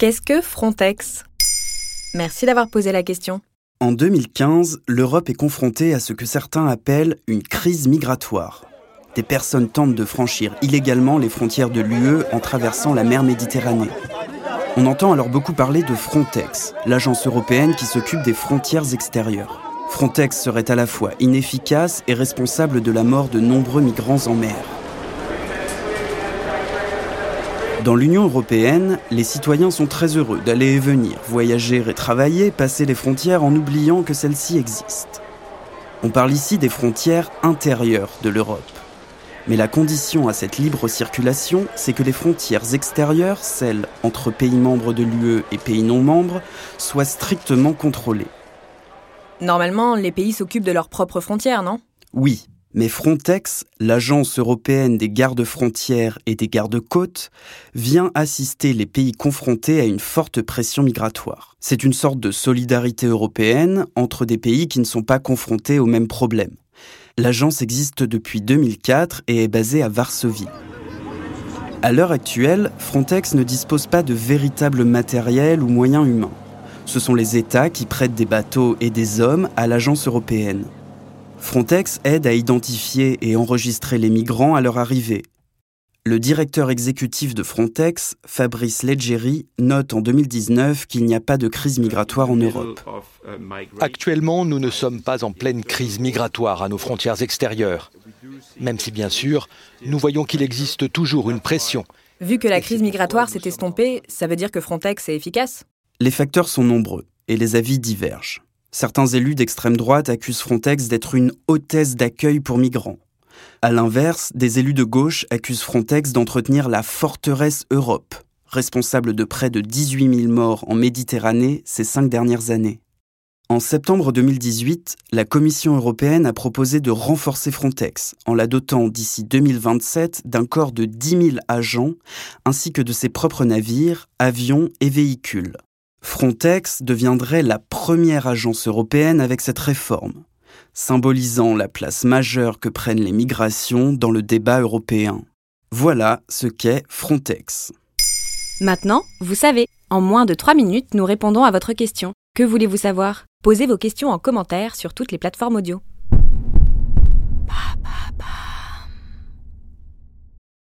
Qu'est-ce que Frontex? Merci d'avoir posé la question. En 2015, l'Europe est confrontée à ce que certains appellent une crise migratoire. Des personnes tentent de franchir illégalement les frontières de l'UE en traversant la mer Méditerranée. On entend alors beaucoup parler de Frontex, l'agence européenne qui s'occupe des frontières extérieures. Frontex serait à la fois inefficace et responsable de la mort de nombreux migrants en mer. Dans l'Union européenne, les citoyens sont très heureux d'aller et venir, voyager et travailler, passer les frontières en oubliant que celles-ci existent. On parle ici des frontières intérieures de l'Europe. Mais la condition à cette libre circulation, c'est que les frontières extérieures, celles entre pays membres de l'UE et pays non membres, soient strictement contrôlées. Normalement, les pays s'occupent de leurs propres frontières, non? Oui, mais Frontex, l'agence européenne des gardes-frontières et des gardes-côtes, vient assister les pays confrontés à une forte pression migratoire. C'est une sorte de solidarité européenne entre des pays qui ne sont pas confrontés aux mêmes problèmes. L'agence existe depuis 2004 et est basée à Varsovie. À l'heure actuelle, Frontex ne dispose pas de véritable matériel ou moyens humains. Ce sont les États qui prêtent des bateaux et des hommes à l'agence européenne. Frontex aide à identifier et enregistrer les migrants à leur arrivée. Le directeur exécutif de Frontex, Fabrice Leggeri, note en 2019 qu'il n'y a pas de crise migratoire en Europe. Actuellement, nous ne sommes pas en pleine crise migratoire à nos frontières extérieures, même si bien sûr, nous voyons qu'il existe toujours une pression. Vu que la crise migratoire s'est estompée, ça veut dire que Frontex est efficace? Les facteurs sont nombreux et les avis divergent. Certains élus d'extrême droite accusent Frontex d'être une hôtesse d'accueil pour migrants. À l'inverse, des élus de gauche accusent Frontex d'entretenir la forteresse Europe, responsable de près de 18 000 morts en Méditerranée ces cinq dernières années. En septembre 2018, la Commission européenne a proposé de renforcer Frontex en la dotant d'ici 2027 d'un corps de 10 000 agents ainsi que de ses propres navires, avions et véhicules. Frontex deviendrait la première agence européenne avec cette réforme, symbolisant la place majeure que prennent les migrations dans le débat européen. Voilà ce qu'est Frontex. Maintenant, vous savez, en moins de 3 minutes, nous répondons à votre question. Que voulez-vous savoir? Posez vos questions en commentaire sur toutes les plateformes audio.